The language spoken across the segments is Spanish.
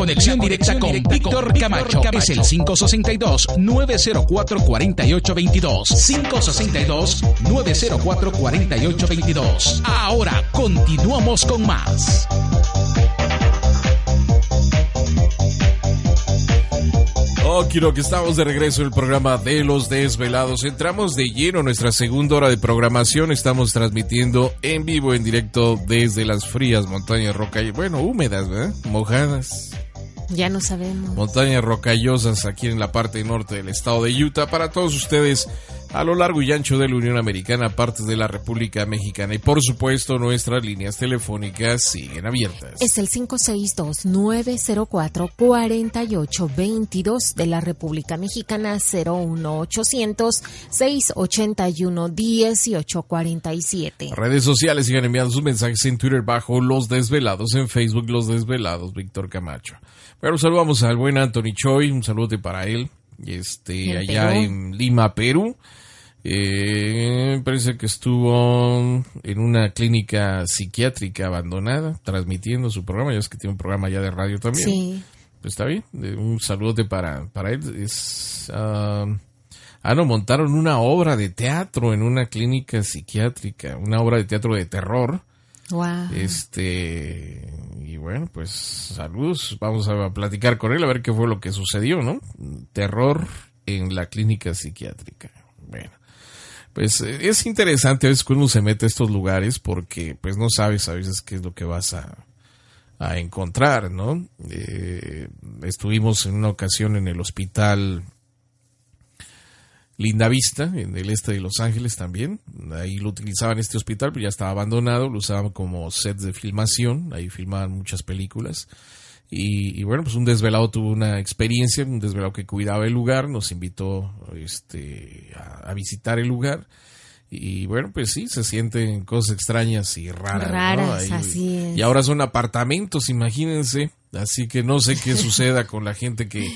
Conexión directa con Víctor Camacho es el 562-904-4822. 562-904-4822. Ahora continuamos con más. Oh, quiero que estamos de regreso en el programa de los desvelados. Entramos de lleno en nuestra segunda hora de programación. Estamos transmitiendo en vivo, en directo desde las frías montañas rocallosas. Bueno, húmedas, ¿verdad? Mojadas. Ya no sabemos. Montañas rocallosas aquí en la parte norte del estado de Utah. Para todos ustedes a lo largo y ancho de la Unión Americana, partes de la República Mexicana y por supuesto nuestras líneas telefónicas siguen abiertas. Es el 562-904-4822 de la República Mexicana 01800-681-1847. Redes sociales sigan enviando sus mensajes en Twitter bajo Los Desvelados, en Facebook Los Desvelados, Víctor Camacho. Pero saludamos al buen Anthony Choi, un saludo para él este, allá en Lima, Perú. Eh, parece que estuvo en una clínica psiquiátrica abandonada, transmitiendo su programa. Ya es que tiene un programa ya de radio también. Sí. Pues está bien. Un saludo para, para él. Es, ah, ah, no, montaron una obra de teatro en una clínica psiquiátrica, una obra de teatro de terror. Este, y bueno, pues saludos. Vamos a platicar con él a ver qué fue lo que sucedió, ¿no? Terror en la clínica psiquiátrica. Bueno pues eh, es interesante a veces cuando uno se mete a estos lugares porque pues no sabes a veces qué es lo que vas a, a encontrar, ¿no? Eh, estuvimos en una ocasión en el hospital Linda Vista, en el este de Los Ángeles también. Ahí lo utilizaban este hospital, pero ya estaba abandonado, lo usaban como set de filmación, ahí filmaban muchas películas. Y, bueno, pues un desvelado tuvo una experiencia, un desvelado que cuidaba el lugar, nos invitó este, a, visitar el lugar. Y bueno, pues sí, se sienten cosas extrañas y raras. Raras, así es. Y ahora son apartamentos, imagínense. Así que no sé qué suceda con la gente que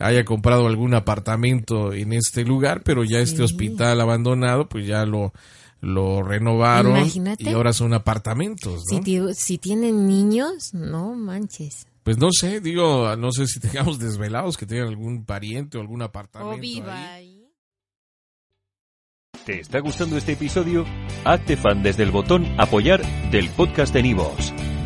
haya comprado algún apartamento en este lugar, pero ya este hospital abandonado, pues ya lo, lo renovaron y ahora son apartamentos. ¿no? Si, si tienen niños, no manches. Pues no sé, digo, no sé si tengamos desvelados que tengan algún pariente o algún apartamento. O viva ahí. ¿Te está gustando este episodio? Hazte fan desde el botón Apoyar del podcast de Nivos.